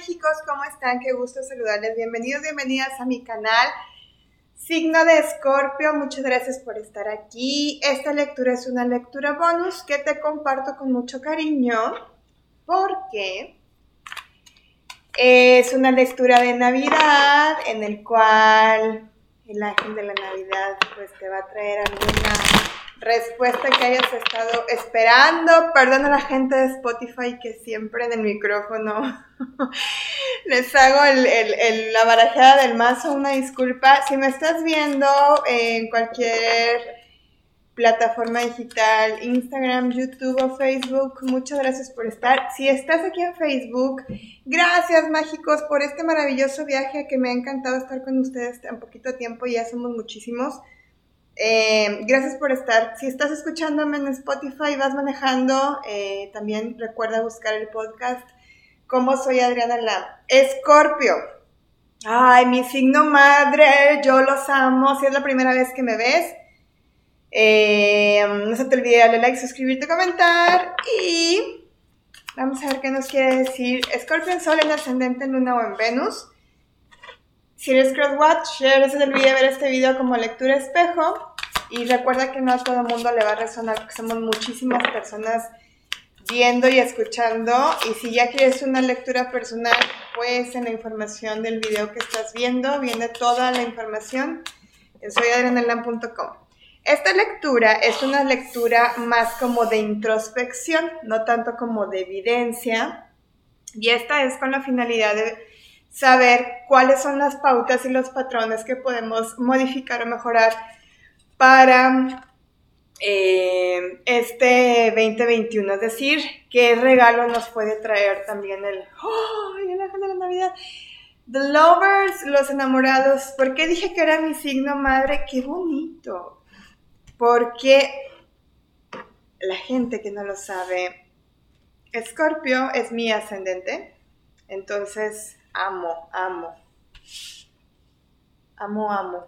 Méxicos? ¿Cómo están? Qué gusto saludarles. Bienvenidos, bienvenidas a mi canal. Signo de Escorpio, muchas gracias por estar aquí. Esta lectura es una lectura bonus que te comparto con mucho cariño porque es una lectura de Navidad en el cual el ángel de la Navidad pues te va a traer alguna respuesta que hayas estado esperando. Perdón a la gente de Spotify que siempre en el micrófono les hago la barajada del mazo. Una disculpa. Si me estás viendo en cualquier plataforma digital, Instagram, YouTube o Facebook, muchas gracias por estar. Si estás aquí en Facebook, gracias mágicos por este maravilloso viaje que me ha encantado estar con ustedes tan poquito tiempo, ya somos muchísimos. Eh, gracias por estar. Si estás escuchándome en Spotify, vas manejando, eh, también recuerda buscar el podcast. como soy Adriana Lam? Escorpio. Ay, mi signo madre, yo los amo. Si es la primera vez que me ves, eh, no se te olvide darle like, suscribirte, comentar y vamos a ver qué nos quiere decir Escorpio en Sol en ascendente en Luna o en Venus. Si eres crosswatcher, no se te olvide ver este video como lectura espejo. Y recuerda que no a todo el mundo le va a resonar porque somos muchísimas personas viendo y escuchando. Y si ya quieres una lectura personal, pues en la información del video que estás viendo viene toda la información en soyadrenalan.com. Esta lectura es una lectura más como de introspección, no tanto como de evidencia. Y esta es con la finalidad de saber cuáles son las pautas y los patrones que podemos modificar o mejorar para eh, este 2021. Es decir, qué regalo nos puede traer también el, ¡oh! el ángel de la Navidad. The lovers, los enamorados. ¿Por qué dije que era mi signo madre? ¡Qué bonito! Porque la gente que no lo sabe, Escorpio es mi ascendente. Entonces, Amo, amo. Amo, amo.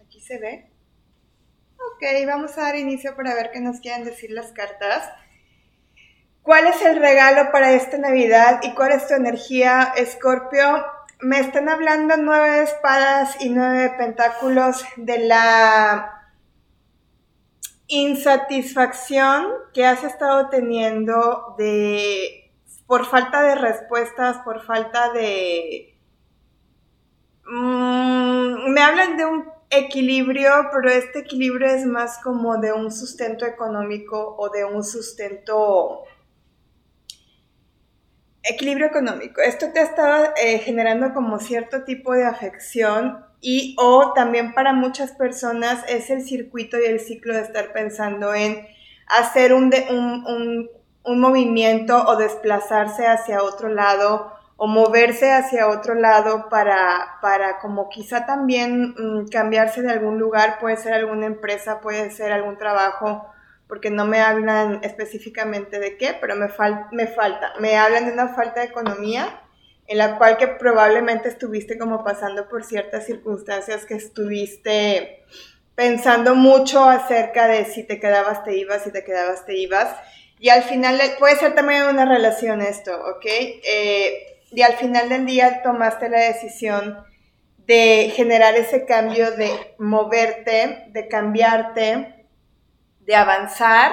Aquí se ve. Ok, vamos a dar inicio para ver qué nos quieren decir las cartas. ¿Cuál es el regalo para esta Navidad y cuál es tu energía, Escorpio? Me están hablando nueve espadas y nueve pentáculos de la insatisfacción que has estado teniendo de por falta de respuestas, por falta de... Mm, me hablan de un equilibrio, pero este equilibrio es más como de un sustento económico o de un sustento... Equilibrio económico. Esto te ha estado eh, generando como cierto tipo de afección y o también para muchas personas es el circuito y el ciclo de estar pensando en hacer un, un un movimiento o desplazarse hacia otro lado o moverse hacia otro lado para, para como quizá también mm, cambiarse de algún lugar, puede ser alguna empresa, puede ser algún trabajo, porque no me hablan específicamente de qué, pero me, me falta, me hablan de una falta de economía en la cual que probablemente estuviste como pasando por ciertas circunstancias que estuviste pensando mucho acerca de si te quedabas, te ibas, si te quedabas, te ibas y al final, puede ser también una relación esto, ¿ok? Eh, y al final del día tomaste la decisión de generar ese cambio, de moverte, de cambiarte, de avanzar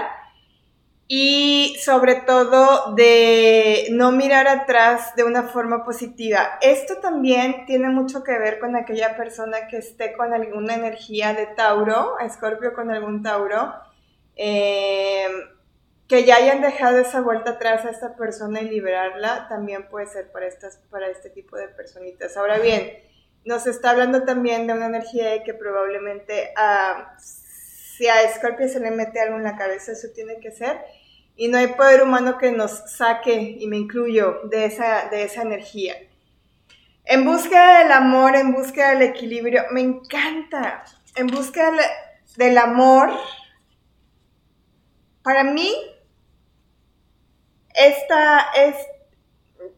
y sobre todo de no mirar atrás de una forma positiva. Esto también tiene mucho que ver con aquella persona que esté con alguna energía de Tauro, Escorpio con algún Tauro. Eh, que ya hayan dejado esa vuelta atrás a esta persona y liberarla, también puede ser para, estas, para este tipo de personitas. Ahora bien, nos está hablando también de una energía que probablemente si a Scorpio se le mete algo en la cabeza, eso tiene que ser. Y no hay poder humano que nos saque, y me incluyo, de esa, de esa energía. En busca del amor, en busca del equilibrio, me encanta. En del, del amor, para mí esta, es,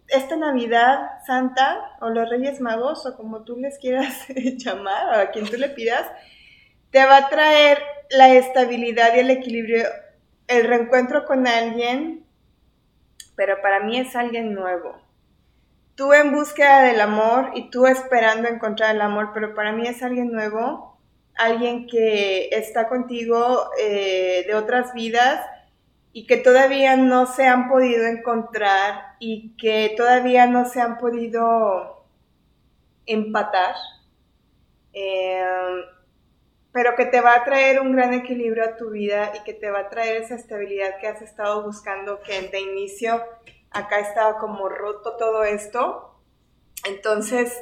esta Navidad Santa o los Reyes Magos o como tú les quieras llamar o a quien tú le pidas, te va a traer la estabilidad y el equilibrio, el reencuentro con alguien, pero para mí es alguien nuevo. tú en búsqueda del amor y tú esperando encontrar el amor, pero para mí es alguien nuevo, alguien que está contigo eh, de otras vidas y que todavía no se han podido encontrar y que todavía no se han podido empatar, em, pero que te va a traer un gran equilibrio a tu vida y que te va a traer esa estabilidad que has estado buscando, que de inicio acá estaba como roto todo esto. Entonces,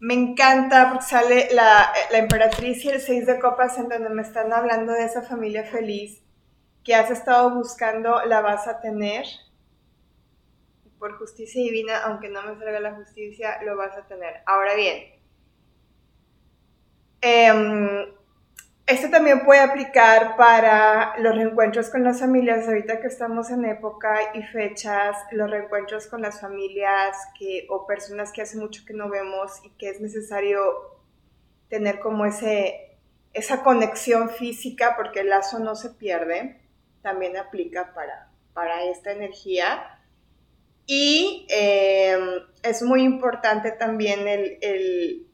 me encanta porque sale la, la emperatriz y el seis de copas en donde me están hablando de esa familia feliz que has estado buscando, la vas a tener. Por justicia divina, aunque no me salga la justicia, lo vas a tener. Ahora bien, eh, esto también puede aplicar para los reencuentros con las familias, ahorita que estamos en época y fechas, los reencuentros con las familias que, o personas que hace mucho que no vemos y que es necesario tener como ese, esa conexión física porque el lazo no se pierde, también aplica para, para esta energía. Y eh, es muy importante también el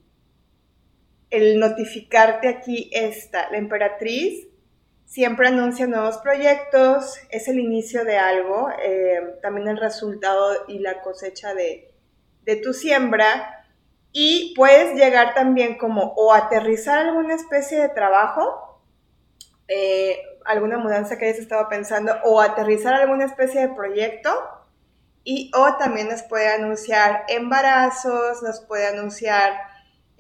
el notificarte aquí esta, la emperatriz siempre anuncia nuevos proyectos, es el inicio de algo, eh, también el resultado y la cosecha de, tu siembra y puedes llegar también como o aterrizar alguna especie de trabajo, eh, alguna mudanza que hayas estado pensando o aterrizar alguna especie de proyecto y o también nos puede anunciar embarazos, nos puede anunciar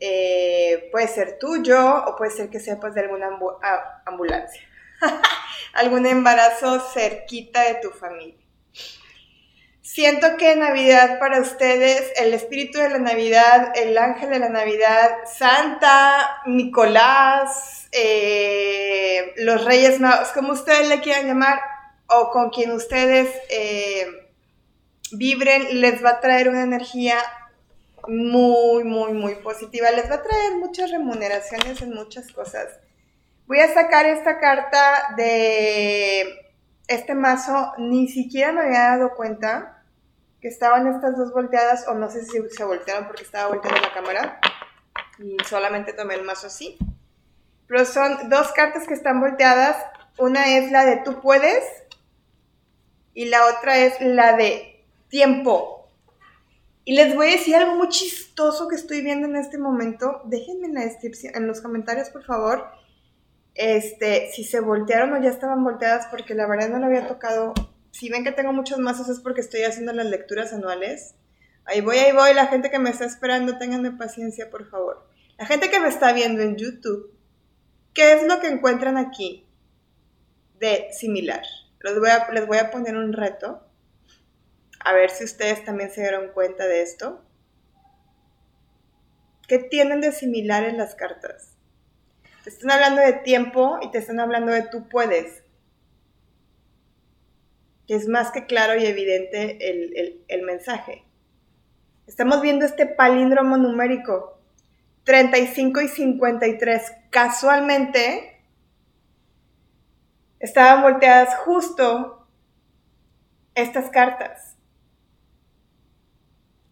eh, puede ser tuyo o puede ser que sepas de alguna ambulancia, algún embarazo cerquita de tu familia. Siento que Navidad para ustedes, el espíritu de la Navidad, el ángel de la Navidad, Santa, Nicolás, eh, los Reyes Magos, como ustedes le quieran llamar, o con quien ustedes eh, vibren, les va a traer una energía muy, muy, muy positiva. Les va a traer muchas remuneraciones en muchas cosas. Voy a sacar esta carta de este mazo. Ni siquiera me había dado cuenta que estaban estas dos volteadas, o no sé si se voltearon porque estaba volteando la cámara. Y solamente tomé el mazo así. Pero son dos cartas que están volteadas. Una es la de tú puedes y la otra es la de tiempo y les voy a decir algo muy chistoso que estoy viendo en este momento. Déjenme en la descripción, en los comentarios, por favor, este, si se voltearon o ya estaban volteadas, porque la verdad no lo había tocado. Si ven que tengo muchos mazos es porque estoy haciendo las lecturas anuales. Ahí voy, ahí voy. La gente que me está esperando, ténganme paciencia, por favor. La gente que me está viendo en YouTube, ¿qué es lo que encuentran aquí de similar? Les voy a, poner un reto a ver si ustedes también se dieron cuenta de esto. ¿Qué tienen de similar en las cartas? Te están hablando de tiempo y te están hablando de tú puedes. Que es más que claro y evidente el, el mensaje. Estamos viendo este palíndromo numérico. 35 y 53. Casualmente estaban volteadas justo estas cartas.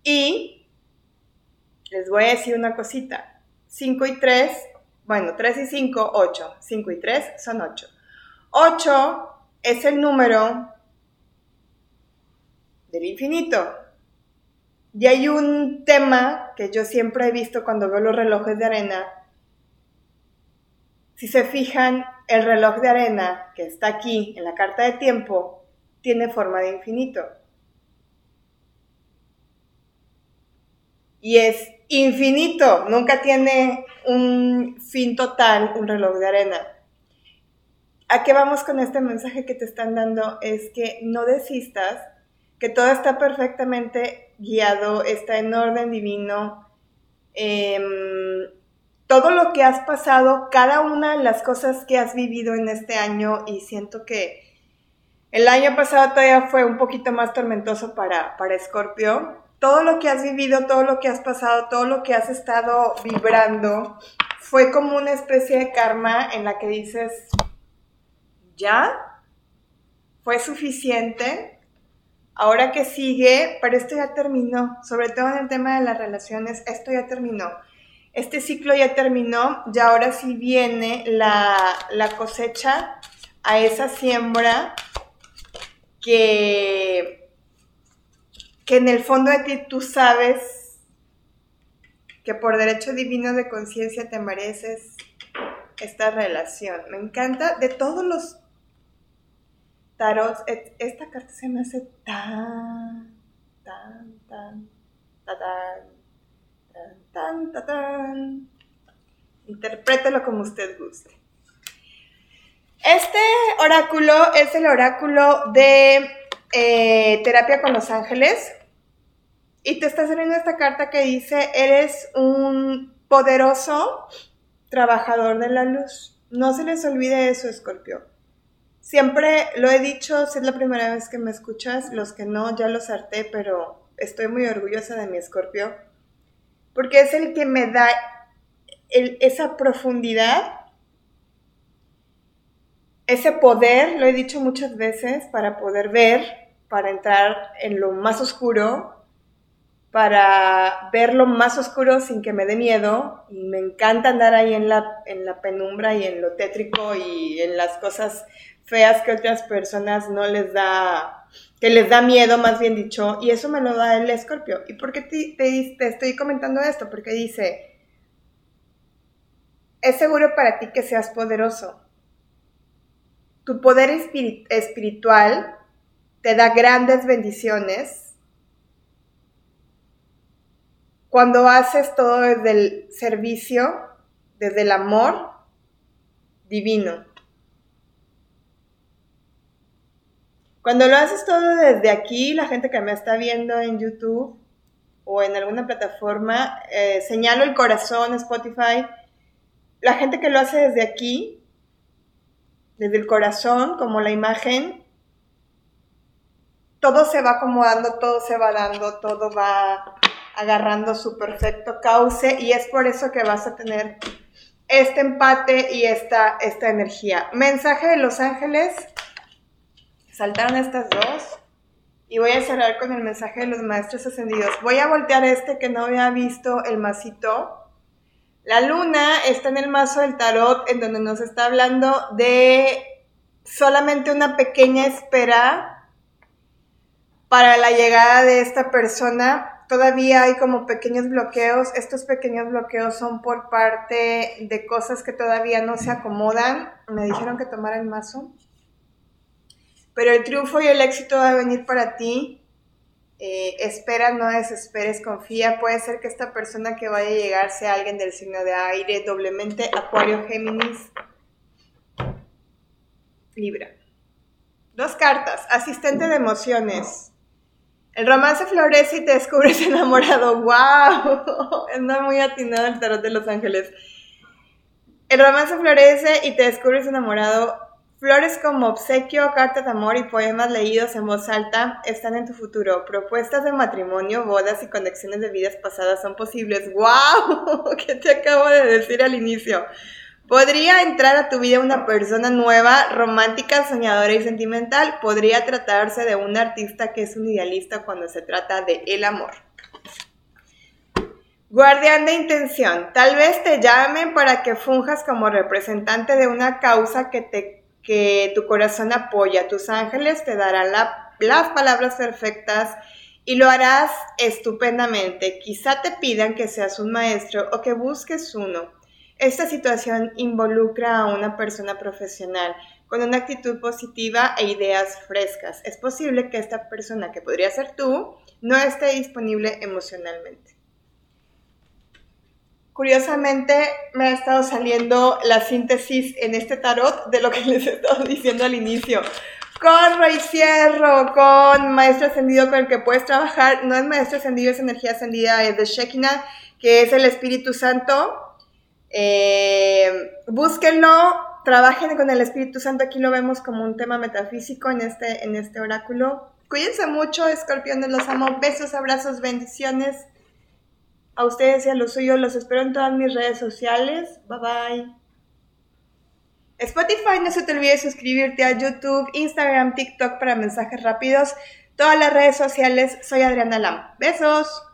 Y les voy a decir una cosita. 5 y 3, bueno, 3 y 5, 8. 5 y 3 son 8. 8 es el número del infinito. Y hay un tema que yo siempre he visto cuando veo los relojes de arena. Si se fijan, el reloj de arena que está aquí en la carta de tiempo tiene forma de infinito. y es infinito, nunca tiene un fin total un reloj de arena. ¿A qué vamos con este mensaje que te están dando? Es que no desistas, que todo está perfectamente guiado, está en orden divino. Em, todo lo que has pasado, cada una de las cosas que has vivido en este año, y siento que el año pasado todavía fue un poquito más tormentoso para, para Scorpio, todo lo que has vivido, todo lo que has pasado, todo lo que has estado vibrando, fue como una especie de karma en la que dices, ya, fue suficiente, ahora que sigue, pero esto ya terminó, sobre todo en el tema de las relaciones, esto ya terminó. Este ciclo ya terminó, y ahora sí viene la, la cosecha a esa siembra que, que en el fondo de ti tú sabes que por derecho divino de conciencia te mereces esta relación. Me encanta de todos los tarots, esta carta se me hace tan, tan, tan, tan, tan, tan, tan, Interprételo como usted guste. Este oráculo es el oráculo de eh, terapia con los ángeles. Y te está saliendo esta carta que dice, eres un poderoso trabajador de la luz. No se les olvide eso, Escorpio. Siempre lo he dicho, si es la primera vez que me escuchas, los que no, ya los harté, pero estoy muy orgullosa de mi Escorpio. Porque es el que me da esa profundidad, ese poder, lo he dicho muchas veces, para poder ver, para entrar en lo más oscuro, para ver lo más oscuro sin que me dé miedo y me encanta andar ahí en la, en la penumbra y en lo tétrico y en las cosas feas que otras personas no les da, que les da miedo, más bien dicho, y eso me lo da el escorpio. ¿Y por qué te, te, estoy comentando esto? Porque dice, es seguro para ti que seas poderoso. Tu poder espiritual te da grandes bendiciones Cuando haces todo desde el servicio, desde el amor divino. Cuando lo haces todo desde aquí, la gente que me está viendo en YouTube o en alguna plataforma, eh, señalo el corazón, Spotify, la gente que lo hace desde aquí, desde el corazón, como la imagen, todo se va acomodando, todo se va dando, todo va agarrando su perfecto cauce y es por eso que vas a tener este empate y esta, esta energía. Mensaje de los ángeles. Saltaron estas dos. Y voy a cerrar con el mensaje de los maestros ascendidos. Voy a voltear este que no había visto el masito. La luna está en el mazo del tarot en donde nos está hablando de solamente una pequeña espera para la llegada de esta persona todavía hay como pequeños bloqueos. Estos pequeños bloqueos son por parte de cosas que todavía no se acomodan. Me dijeron que tomara el mazo. Pero el triunfo y el éxito va a venir para ti. Eh, espera, no desesperes, confía. Puede ser que esta persona que vaya a llegar sea alguien del signo de aire, doblemente Acuario, Géminis, Libra. Dos cartas. Asistente de emociones. El romance florece y te descubres enamorado. ¡Wow! Anda muy atinado el tarot de Los Ángeles. El romance florece y te descubres enamorado. Flores como obsequio, cartas de amor y poemas leídos en voz alta están en tu futuro. Propuestas de matrimonio, bodas y conexiones de vidas pasadas son posibles. ¡Wow! ¿Qué te acabo de decir al inicio? Podría entrar a tu vida una persona nueva, romántica, soñadora y sentimental. Podría tratarse de un artista que es un idealista cuando se trata de el amor. Guardián de intención. Tal vez te llamen para que funjas como representante de una causa que, te, que tu corazón apoya. Tus ángeles te darán las palabras perfectas y lo harás estupendamente. Quizá te pidan que seas un maestro o que busques uno. Esta situación involucra a una persona profesional con una actitud positiva e ideas frescas. Es posible que esta persona, que podría ser tú, no esté disponible emocionalmente. Curiosamente, me ha estado saliendo la síntesis en este tarot de lo que les he estado diciendo al inicio. Con Rey Cierro, con Maestro Ascendido con el que puedes trabajar. No es Maestro Ascendido, es energía ascendida, es de Shekinah, que es el Espíritu Santo eh, búsquenlo, trabajen con el Espíritu Santo, aquí lo vemos como un tema metafísico en este, en este oráculo. Cuídense mucho, escorpiones, los amo, besos, abrazos, bendiciones. A ustedes y a los suyos los espero en todas mis redes sociales. Bye bye. Spotify, no se te olvide suscribirte a YouTube, Instagram, TikTok para mensajes rápidos. todas las redes sociales. Soy Adriana Lam. Besos.